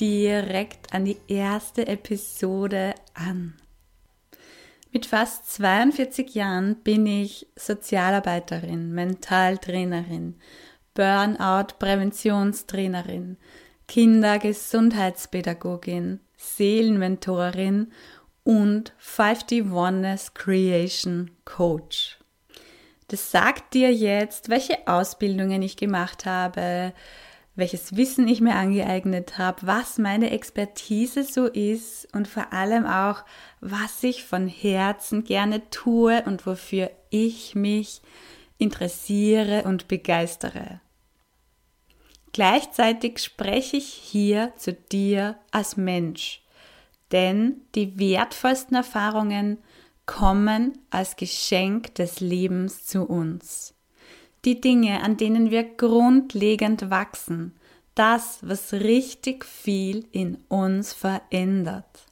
direkt an die erste Episode an. Mit fast 42 Jahren bin ich Sozialarbeiterin, Mentaltrainerin, Burnout-Präventionstrainerin, Kindergesundheitspädagogin, Seelenmentorin und 50 Oneness Creation Coach. Das sagt dir jetzt, welche Ausbildungen ich gemacht habe, welches Wissen ich mir angeeignet habe, was meine Expertise so ist und vor allem auch, was ich von Herzen gerne tue und wofür ich mich interessiere und begeistere. Gleichzeitig spreche ich hier zu dir als Mensch, denn die wertvollsten Erfahrungen kommen als Geschenk des Lebens zu uns die Dinge, an denen wir grundlegend wachsen, das, was richtig viel in uns verändert.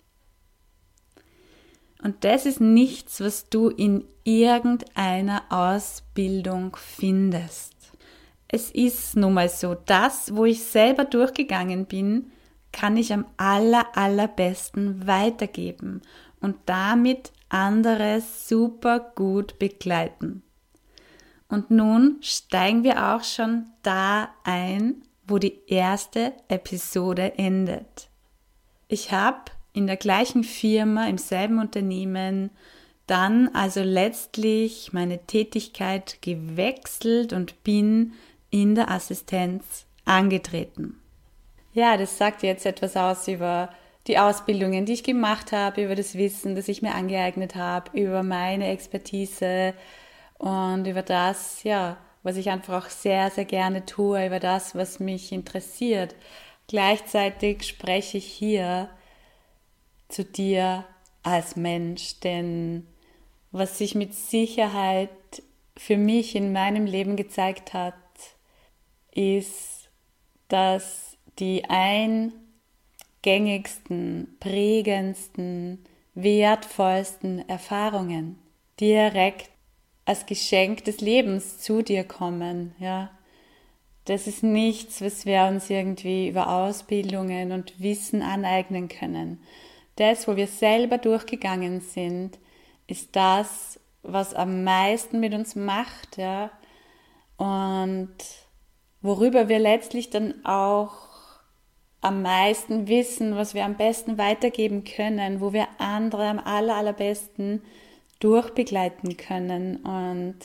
Und das ist nichts, was du in irgendeiner Ausbildung findest. Es ist nun mal so, das, wo ich selber durchgegangen bin, kann ich am aller, allerbesten weitergeben und damit andere super gut begleiten. Und nun steigen wir auch schon da ein, wo die erste Episode endet. Ich habe in der gleichen Firma, im selben Unternehmen, dann also letztlich meine Tätigkeit gewechselt und bin in der Assistenz angetreten. Ja, das sagt jetzt etwas aus über die Ausbildungen, die ich gemacht habe, über das Wissen, das ich mir angeeignet habe, über meine Expertise, und über das, ja, was ich einfach auch sehr, sehr gerne tue, über das, was mich interessiert. Gleichzeitig spreche ich hier zu dir als Mensch, denn was sich mit Sicherheit für mich in meinem Leben gezeigt hat, ist, dass die eingängigsten, prägendsten, wertvollsten Erfahrungen direkt als Geschenk des Lebens zu dir kommen, ja. Das ist nichts, was wir uns irgendwie über Ausbildungen und Wissen aneignen können. Das, wo wir selber durchgegangen sind, ist das, was am meisten mit uns macht, ja. Und worüber wir letztlich dann auch am meisten wissen, was wir am besten weitergeben können, wo wir andere am aller, allerbesten durchbegleiten können und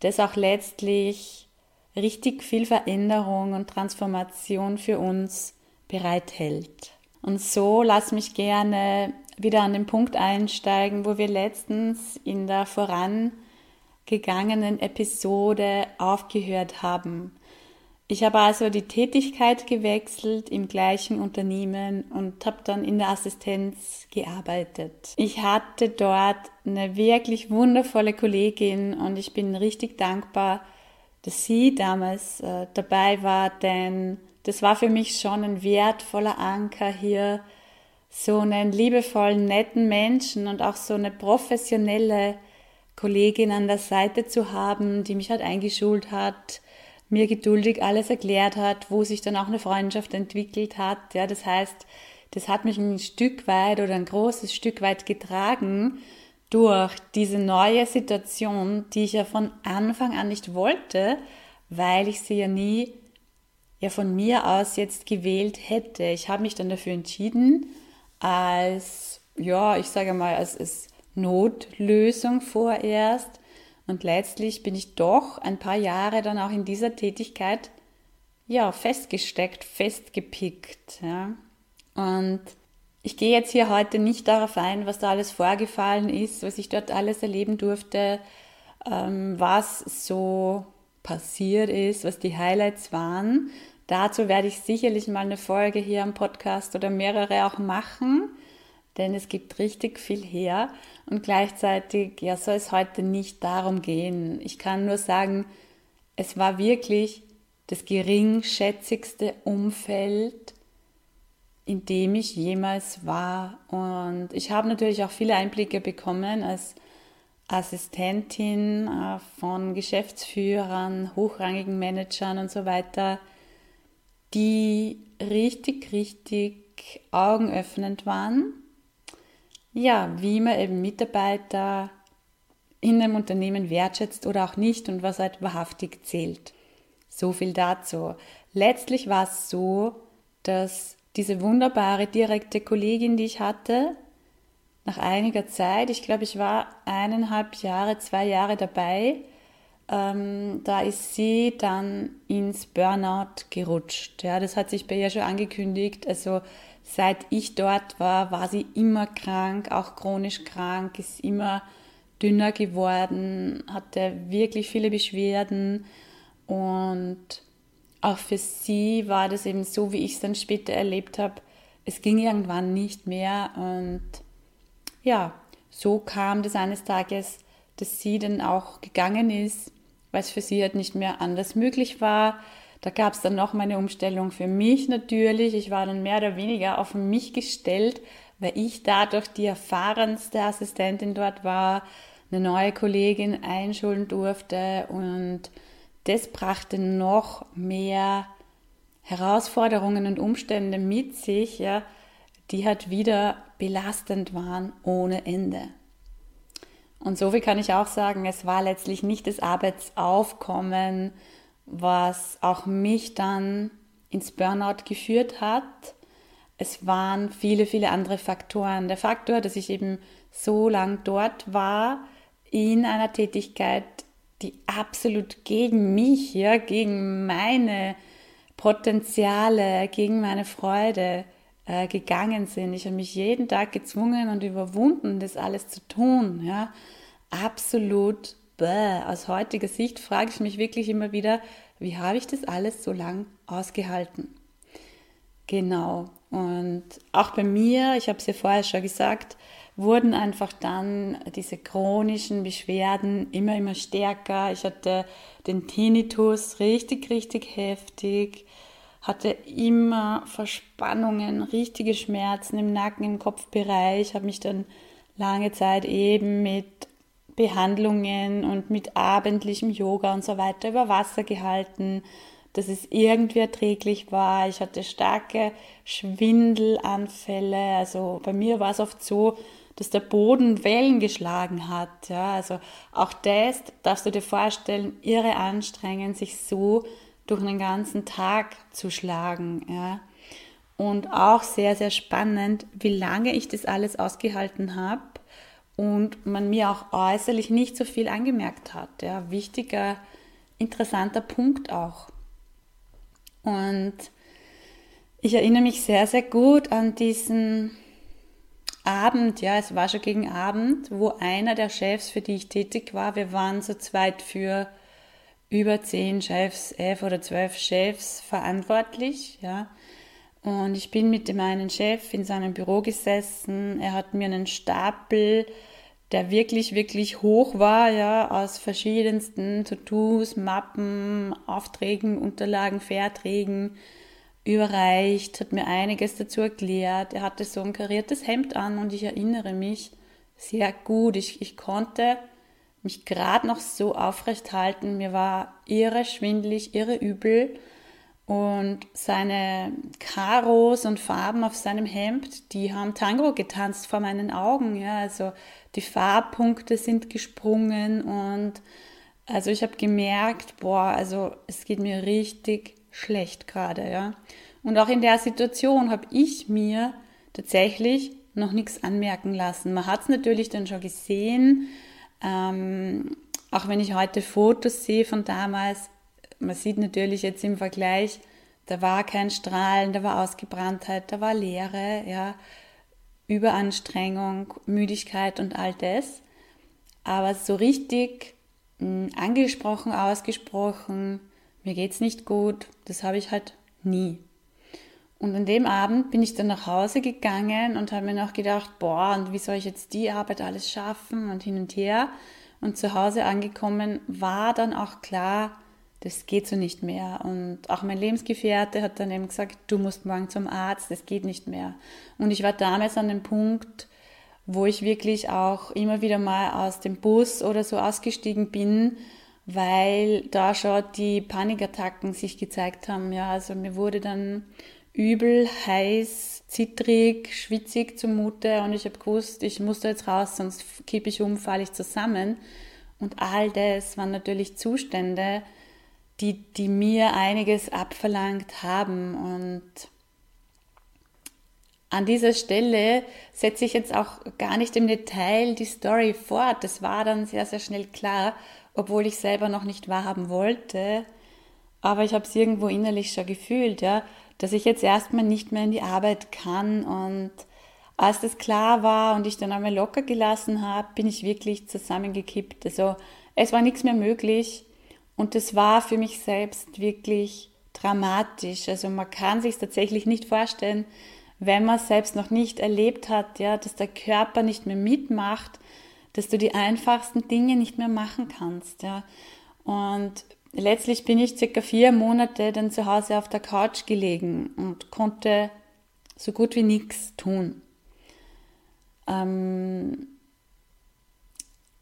das auch letztlich richtig viel Veränderung und Transformation für uns bereithält. Und so lass mich gerne wieder an den Punkt einsteigen, wo wir letztens in der vorangegangenen Episode aufgehört haben. Ich habe also die Tätigkeit gewechselt im gleichen Unternehmen und habe dann in der Assistenz gearbeitet. Ich hatte dort eine wirklich wundervolle Kollegin und ich bin richtig dankbar, dass sie damals äh, dabei war, denn das war für mich schon ein wertvoller Anker hier, so einen liebevollen, netten Menschen und auch so eine professionelle Kollegin an der Seite zu haben, die mich halt eingeschult hat, mir geduldig alles erklärt hat, wo sich dann auch eine Freundschaft entwickelt hat. Ja, das heißt, das hat mich ein Stück weit oder ein großes Stück weit getragen durch diese neue Situation, die ich ja von Anfang an nicht wollte, weil ich sie ja nie ja von mir aus jetzt gewählt hätte. Ich habe mich dann dafür entschieden, als ja, ich sage mal, als, als Notlösung vorerst und letztlich bin ich doch ein paar Jahre dann auch in dieser Tätigkeit ja festgesteckt, festgepickt. Ja. Und ich gehe jetzt hier heute nicht darauf ein, was da alles vorgefallen ist, was ich dort alles erleben durfte, ähm, was so passiert ist, was die Highlights waren. Dazu werde ich sicherlich mal eine Folge hier am Podcast oder mehrere auch machen, denn es gibt richtig viel her und gleichzeitig ja soll es heute nicht darum gehen. Ich kann nur sagen, es war wirklich das geringschätzigste Umfeld, in dem ich jemals war. Und ich habe natürlich auch viele Einblicke bekommen als Assistentin äh, von Geschäftsführern, hochrangigen Managern und so weiter, die richtig, richtig augenöffnend waren. Ja, wie man eben Mitarbeiter in einem Unternehmen wertschätzt oder auch nicht und was halt wahrhaftig zählt. So viel dazu. Letztlich war es so, dass diese wunderbare direkte Kollegin, die ich hatte, nach einiger Zeit, ich glaube, ich war eineinhalb Jahre, zwei Jahre dabei, ähm, da ist sie dann ins Burnout gerutscht. Ja, das hat sich bei ihr schon angekündigt. Also seit ich dort war, war sie immer krank, auch chronisch krank, ist immer dünner geworden, hatte wirklich viele Beschwerden und auch für sie war das eben so, wie ich es dann später erlebt habe. Es ging irgendwann nicht mehr und ja, so kam das eines Tages, dass sie dann auch gegangen ist, weil es für sie halt nicht mehr anders möglich war. Da gab es dann noch mal eine Umstellung für mich natürlich. Ich war dann mehr oder weniger auf mich gestellt, weil ich dadurch die erfahrenste Assistentin dort war, eine neue Kollegin einschulen durfte und das brachte noch mehr Herausforderungen und Umstände mit sich, ja, die halt wieder belastend waren ohne Ende. Und so viel kann ich auch sagen, es war letztlich nicht das Arbeitsaufkommen, was auch mich dann ins Burnout geführt hat. Es waren viele, viele andere Faktoren. Der Faktor, dass ich eben so lang dort war, in einer Tätigkeit, die absolut gegen mich, ja, gegen meine Potenziale, gegen meine Freude äh, gegangen sind. Ich habe mich jeden Tag gezwungen und überwunden, das alles zu tun. Ja. Absolut bäh. Aus heutiger Sicht frage ich mich wirklich immer wieder, wie habe ich das alles so lang ausgehalten? Genau. Und auch bei mir, ich habe es ja vorher schon gesagt, wurden einfach dann diese chronischen Beschwerden immer, immer stärker. Ich hatte den Tinnitus richtig, richtig heftig, hatte immer Verspannungen, richtige Schmerzen im Nacken, im Kopfbereich, habe mich dann lange Zeit eben mit Behandlungen und mit abendlichem Yoga und so weiter über Wasser gehalten, dass es irgendwie erträglich war. Ich hatte starke Schwindelanfälle. Also bei mir war es oft so, dass der Boden Wellen geschlagen hat. Ja, also auch das darfst du dir vorstellen, irre anstrengend, sich so durch einen ganzen Tag zu schlagen. Ja. Und auch sehr, sehr spannend, wie lange ich das alles ausgehalten habe und man mir auch äußerlich nicht so viel angemerkt hat. Ja. Wichtiger, interessanter Punkt auch. Und ich erinnere mich sehr, sehr gut an diesen Abend, ja, es war schon gegen Abend, wo einer der Chefs, für die ich tätig war, wir waren so zweit für über zehn Chefs, elf oder zwölf Chefs verantwortlich, ja. Und ich bin mit dem einen Chef in seinem Büro gesessen. Er hat mir einen Stapel, der wirklich, wirklich hoch war, ja, aus verschiedensten To-Dos, Mappen, Aufträgen, Unterlagen, Verträgen, überreicht, hat mir einiges dazu erklärt. Er hatte so ein kariertes Hemd an und ich erinnere mich sehr gut. Ich, ich konnte mich gerade noch so aufrecht halten. Mir war irre schwindlig, irre übel. Und seine Karos und Farben auf seinem Hemd, die haben Tango getanzt vor meinen Augen. Ja, also die Farbpunkte sind gesprungen und also ich habe gemerkt, boah, also es geht mir richtig schlecht gerade, ja. Und auch in der Situation habe ich mir tatsächlich noch nichts anmerken lassen. Man hat es natürlich dann schon gesehen, ähm, auch wenn ich heute Fotos sehe von damals, man sieht natürlich jetzt im Vergleich, da war kein Strahlen, da war Ausgebranntheit, da war Leere, ja, Überanstrengung, Müdigkeit und all das. Aber so richtig hm, angesprochen, ausgesprochen, mir geht's nicht gut, das habe ich halt Nie. Und an dem Abend bin ich dann nach Hause gegangen und habe mir noch gedacht, boah, und wie soll ich jetzt die Arbeit alles schaffen und hin und her. Und zu Hause angekommen war dann auch klar, das geht so nicht mehr. Und auch mein Lebensgefährte hat dann eben gesagt, du musst morgen zum Arzt, das geht nicht mehr. Und ich war damals an dem Punkt, wo ich wirklich auch immer wieder mal aus dem Bus oder so ausgestiegen bin, weil da schon die Panikattacken sich gezeigt haben. Ja, also mir wurde dann übel, heiß, zittrig, schwitzig zumute und ich habe gewusst, ich muss da jetzt raus, sonst kippe ich um, falle ich zusammen. Und all das waren natürlich Zustände, die, die mir einiges abverlangt haben. Und an dieser Stelle setze ich jetzt auch gar nicht im Detail die Story fort. Das war dann sehr, sehr schnell klar, obwohl ich selber noch nicht wahrhaben wollte. Aber ich habe es irgendwo innerlich schon gefühlt, ja dass ich jetzt erstmal nicht mehr in die Arbeit kann. Und als das klar war und ich dann einmal locker gelassen habe, bin ich wirklich zusammengekippt. Also es war nichts mehr möglich und das war für mich selbst wirklich dramatisch. Also man kann sich tatsächlich nicht vorstellen, wenn man selbst noch nicht erlebt hat, ja, dass der Körper nicht mehr mitmacht, dass du die einfachsten Dinge nicht mehr machen kannst, ja. Und letztlich bin ich circa vier Monate dann zu Hause auf der Couch gelegen und konnte so gut wie nichts tun. Ähm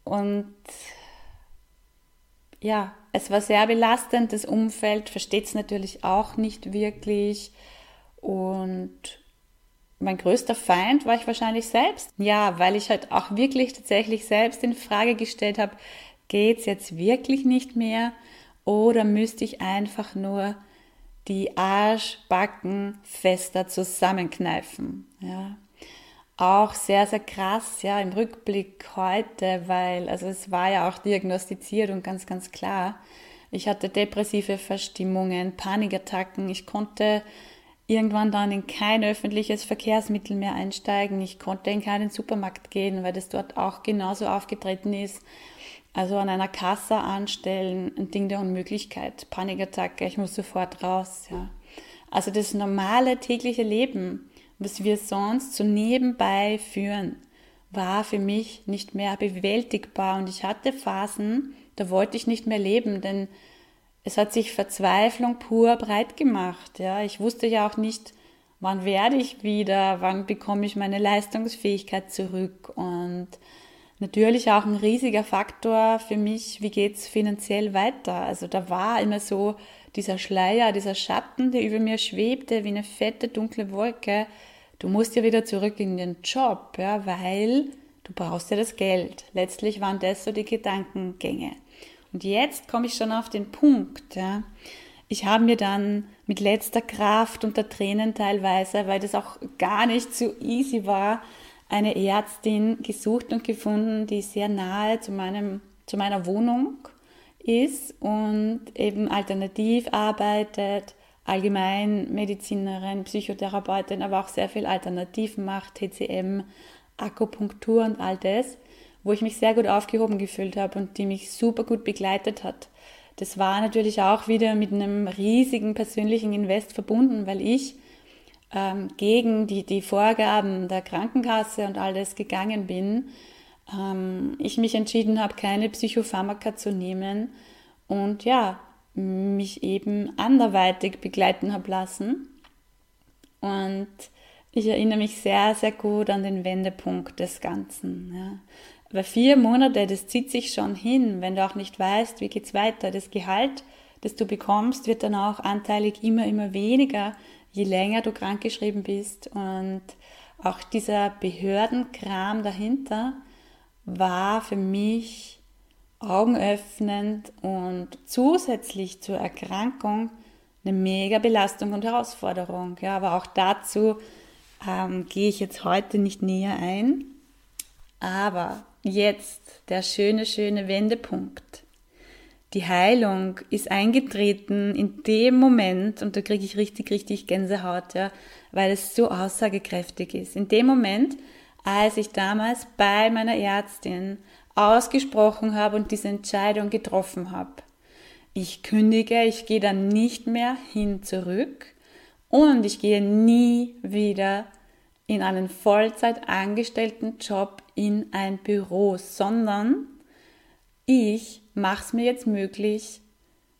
und ja, es war sehr belastend. Das Umfeld versteht es natürlich auch nicht wirklich. Und mein größter Feind war ich wahrscheinlich selbst. Ja, weil ich halt auch wirklich tatsächlich selbst in Frage gestellt habe, geht es jetzt wirklich nicht mehr? Oder müsste ich einfach nur die Arschbacken fester zusammenkneifen? Ja. Auch sehr, sehr krass, ja, im Rückblick heute, weil, also es war ja auch diagnostiziert und ganz, ganz klar. Ich hatte depressive Verstimmungen, Panikattacken. Ich konnte irgendwann dann in kein öffentliches Verkehrsmittel mehr einsteigen. Ich konnte in keinen Supermarkt gehen, weil das dort auch genauso aufgetreten ist. Also an einer Kasse anstellen, ein Ding der Unmöglichkeit, Panikattacke, ich muss sofort raus. Ja. Also das normale tägliche Leben, was wir sonst so nebenbei führen, war für mich nicht mehr bewältigbar und ich hatte Phasen, da wollte ich nicht mehr leben, denn es hat sich Verzweiflung pur breit gemacht. Ja. Ich wusste ja auch nicht, wann werde ich wieder, wann bekomme ich meine Leistungsfähigkeit zurück und natürlich auch ein riesiger Faktor für mich, wie geht's finanziell weiter. Also da war immer so dieser Schleier, dieser Schatten, der über mir schwebte wie eine fette dunkle Wolke. Du musst ja wieder zurück in den Job, ja, weil du brauchst ja das Geld. Letztlich waren das so die Gedankengänge. Und jetzt komme ich schon auf den Punkt. Ja. Ich habe mir dann mit letzter Kraft unter Tränen teilweise, weil das auch gar nicht so easy war, eine Ärztin gesucht und gefunden, die sehr nahe zu, meinem, zu meiner Wohnung ist und eben alternativ arbeitet, Allgemeinmedizinerin, Psychotherapeutin, aber auch sehr viel Alternativen macht, TCM, Akupunktur und all das, wo ich mich sehr gut aufgehoben gefühlt habe und die mich super gut begleitet hat. Das war natürlich auch wieder mit einem riesigen persönlichen Invest verbunden, weil ich ähm, gegen die, die Vorgaben der Krankenkasse und all das gegangen bin, ähm, ich mich entschieden habe, keine Psychopharmaka zu nehmen und ja, mich eben anderweitig begleiten habe lassen. Und ich erinnere mich sehr, sehr gut an den Wendepunkt des Ganzen. Ja. Weil vier Monate, das zieht sich schon hin, wenn du auch nicht weißt, wie geht's weiter. Das Gehalt, das du bekommst, wird dann auch anteilig immer, immer weniger je länger du krankgeschrieben bist. Und auch dieser Behördenkram dahinter war für mich augenöffnend und zusätzlich zur Erkrankung eine mega Belastung und Herausforderung. Ja, aber auch dazu ähm, gehe ich jetzt heute nicht näher ein. Aber jetzt der schöne, schöne Wendepunkt die Heilung ist eingetreten in dem Moment, und da kriege ich richtig, richtig Gänsehaut, ja, weil es so aussagekräftig ist. In dem Moment, als ich damals bei meiner Ärztin ausgesprochen habe und diese Entscheidung getroffen habe. Ich kündige, ich gehe dann nicht mehr hin zurück, Und ich gehe nie wieder in einen Vollzeit angestellten Job in ein Büro, sondern ich mache es mir jetzt möglich,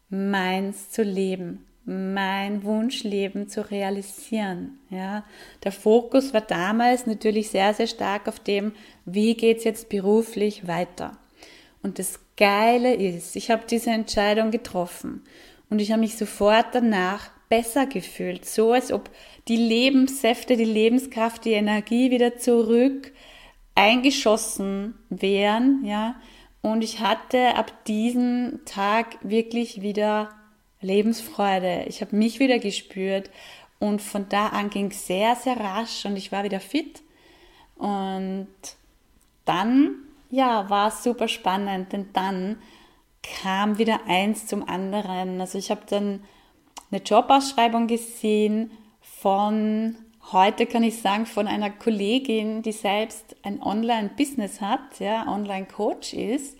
meins zu leben, mein Wunschleben zu realisieren. Ja, der Fokus war damals natürlich sehr, sehr stark auf dem, wie geht es jetzt beruflich weiter. Und das Geile ist, ich habe diese Entscheidung getroffen und ich habe mich sofort danach besser gefühlt, so als ob die Lebenssäfte, die Lebenskraft, die Energie wieder zurück eingeschossen wären, ja, und ich hatte ab diesem Tag wirklich wieder Lebensfreude. Ich habe mich wieder gespürt und von da an ging es sehr, sehr rasch und ich war wieder fit. Und dann, ja, war es super spannend, denn dann kam wieder eins zum anderen. Also ich habe dann eine Jobausschreibung gesehen von heute kann ich sagen, von einer Kollegin, die selbst ein Online-Business hat, ja, Online-Coach ist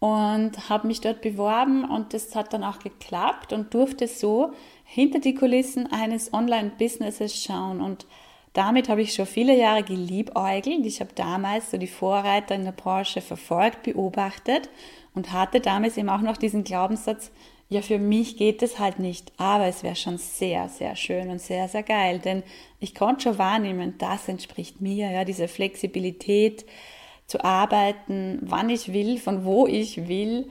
und habe mich dort beworben und das hat dann auch geklappt und durfte so hinter die Kulissen eines Online-Businesses schauen und damit habe ich schon viele Jahre geliebäugelt. Ich habe damals so die Vorreiter in der Branche verfolgt, beobachtet und hatte damals eben auch noch diesen Glaubenssatz, ja, für mich geht es halt nicht, aber es wäre schon sehr, sehr schön und sehr, sehr geil, denn ich konnte schon wahrnehmen, das entspricht mir, ja, diese Flexibilität zu arbeiten, wann ich will, von wo ich will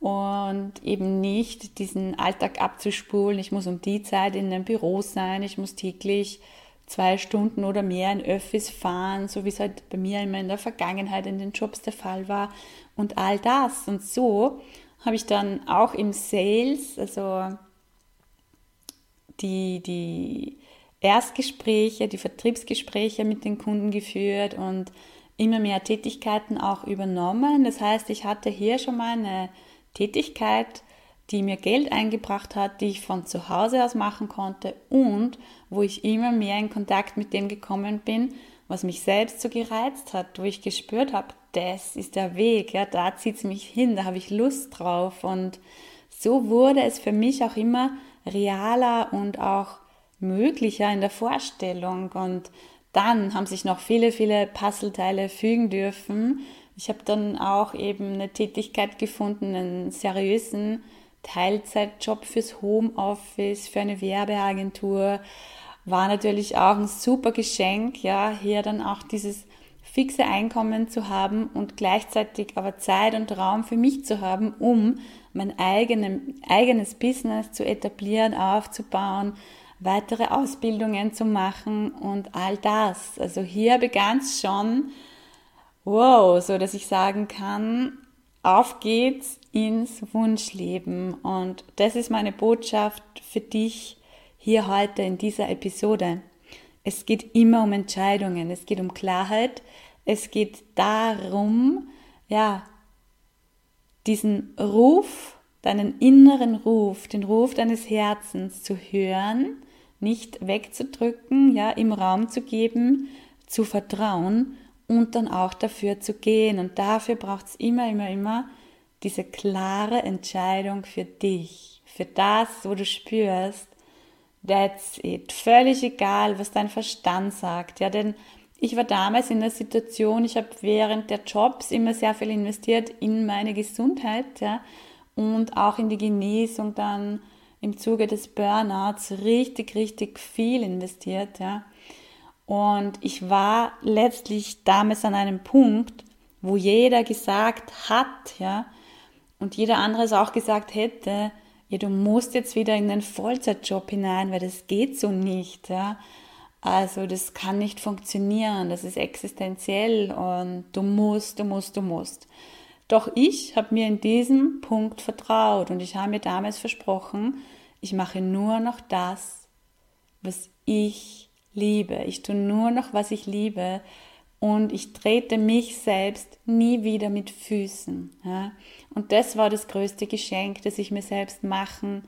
und eben nicht diesen Alltag abzuspulen. Ich muss um die Zeit in einem Büro sein, ich muss täglich zwei Stunden oder mehr in Öffis fahren, so wie es halt bei mir immer in der Vergangenheit in den Jobs der Fall war und all das. Und so habe ich dann auch im Sales, also die, die Erstgespräche, die Vertriebsgespräche mit den Kunden geführt und immer mehr Tätigkeiten auch übernommen. Das heißt, ich hatte hier schon mal eine Tätigkeit, die mir Geld eingebracht hat, die ich von zu Hause aus machen konnte und wo ich immer mehr in Kontakt mit dem gekommen bin, was mich selbst so gereizt hat, wo ich gespürt habe, das ist der Weg, ja, da zieht es mich hin, da habe ich Lust drauf. Und so wurde es für mich auch immer realer und auch möglicher in der Vorstellung. Und dann haben sich noch viele, viele Puzzleteile fügen dürfen. Ich habe dann auch eben eine Tätigkeit gefunden, einen seriösen Teilzeitjob fürs Homeoffice, für eine Werbeagentur. War natürlich auch ein super Geschenk, ja, hier dann auch dieses fixe Einkommen zu haben und gleichzeitig aber Zeit und Raum für mich zu haben, um mein eigenes Business zu etablieren, aufzubauen, weitere Ausbildungen zu machen und all das. Also hier begann es schon, wow, so dass ich sagen kann, auf geht's ins Wunschleben. Und das ist meine Botschaft für dich hier heute in dieser Episode. Es geht immer um Entscheidungen, es geht um Klarheit, es geht darum, ja, diesen Ruf, deinen inneren Ruf, den Ruf deines Herzens zu hören, nicht wegzudrücken, ja, im Raum zu geben, zu vertrauen und dann auch dafür zu gehen. Und dafür braucht es immer, immer, immer diese klare Entscheidung für dich, für das, wo du spürst, that's it. Völlig egal, was dein Verstand sagt, ja, denn ich war damals in der Situation, ich habe während der Jobs immer sehr viel investiert in meine Gesundheit ja, und auch in die Genesung dann im Zuge des Burnouts richtig, richtig viel investiert. Ja. Und ich war letztlich damals an einem Punkt, wo jeder gesagt hat, ja, und jeder andere es auch gesagt hätte, ja, du musst jetzt wieder in den Vollzeitjob hinein, weil das geht so nicht, ja. Also das kann nicht funktionieren, das ist existenziell und du musst, du musst, du musst. Doch ich habe mir in diesem Punkt vertraut und ich habe mir damals versprochen, ich mache nur noch das, was ich liebe. Ich tue nur noch, was ich liebe und ich trete mich selbst nie wieder mit Füßen. Ja? Und das war das größte Geschenk, das ich mir selbst machen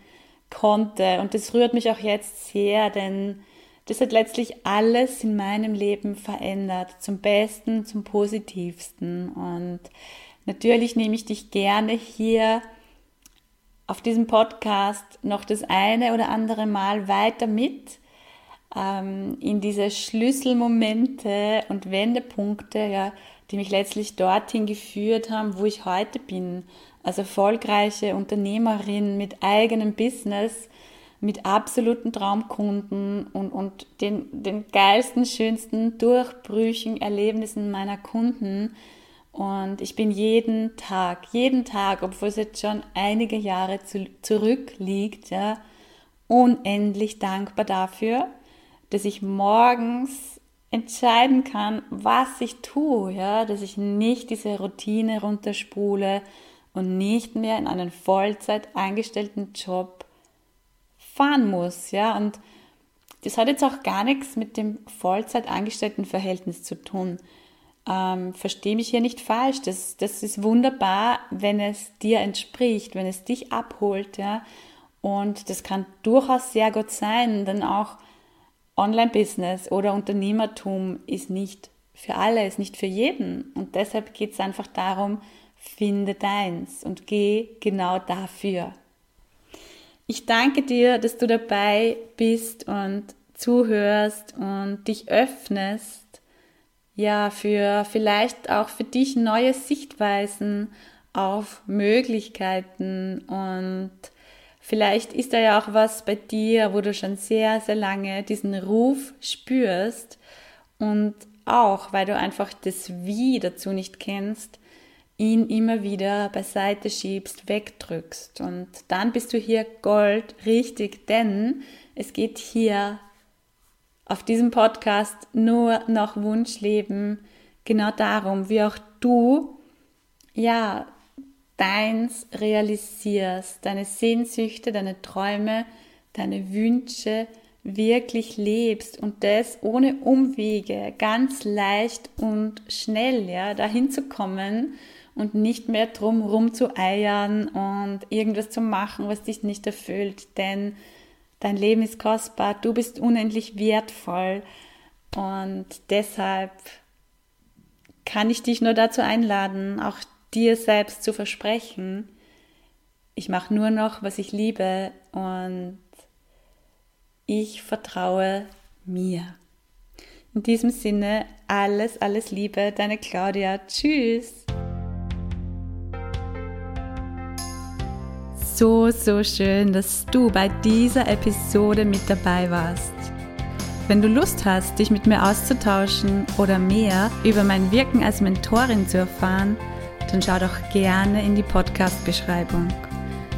konnte. Und das rührt mich auch jetzt sehr, denn das hat letztlich alles in meinem Leben verändert, zum Besten, zum Positivsten. Und natürlich nehme ich dich gerne hier auf diesem Podcast noch das eine oder andere Mal weiter mit, ähm, in diese Schlüsselmomente und Wendepunkte, ja, die mich letztlich dorthin geführt haben, wo ich heute bin. Als erfolgreiche Unternehmerin mit eigenem Business, mit absoluten Traumkunden und, und den, den geilsten, schönsten Durchbrüchen, Erlebnissen meiner Kunden. Und ich bin jeden Tag, jeden Tag, obwohl es jetzt schon einige Jahre zu, zurückliegt, ja, unendlich dankbar dafür, dass ich morgens entscheiden kann, was ich tue, ja, dass ich nicht diese Routine runterspule und nicht mehr in einen Vollzeit eingestellten Job fahren muss, ja, und das hat jetzt auch gar nichts mit dem Vollzeit angestellten Verhältnis zu tun. Ähm, Verstehe mich hier nicht falsch. Das, das ist wunderbar, wenn es dir entspricht, wenn es dich abholt, ja. Und das kann durchaus sehr gut sein, denn auch Online-Business oder Unternehmertum ist nicht für alle, ist nicht für jeden. Und deshalb geht es einfach darum, finde deins und geh genau dafür. Ich danke dir, dass du dabei bist und zuhörst und dich öffnest, ja, für vielleicht auch für dich neue Sichtweisen auf Möglichkeiten und Vielleicht ist da ja auch was bei dir, wo du schon sehr, sehr lange diesen Ruf spürst und auch, weil du einfach das Wie dazu nicht kennst, ihn immer wieder beiseite schiebst, wegdrückst. Und dann bist du hier Gold richtig, denn es geht hier auf diesem Podcast nur noch Wunschleben, genau darum, wie auch du, ja, deins realisierst, deine Sehnsüchte, deine Träume, deine Wünsche wirklich lebst und das ohne Umwege, ganz leicht und schnell, ja, dahin zu kommen und nicht mehr drum rum zu eiern und irgendwas zu machen, was dich nicht erfüllt, denn dein Leben ist kostbar, du bist unendlich wertvoll und deshalb kann ich dich nur dazu einladen, auch dir selbst zu versprechen, ich mache nur noch, was ich liebe und ich vertraue mir. In diesem Sinne, alles, alles Liebe, deine Claudia. Tschüss. So, so schön, dass du bei dieser Episode mit dabei warst. Wenn du Lust hast, dich mit mir auszutauschen oder mehr über mein Wirken als Mentorin zu erfahren, dann schau doch gerne in die Podcast-Beschreibung.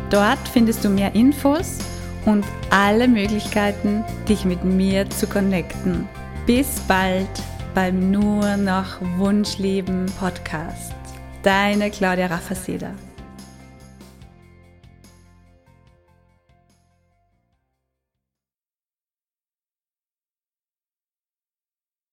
Dort findest du mehr Infos und alle Möglichkeiten, dich mit mir zu connecten. Bis bald beim Nur noch Wunschleben Podcast. Deine Claudia Raffaseda.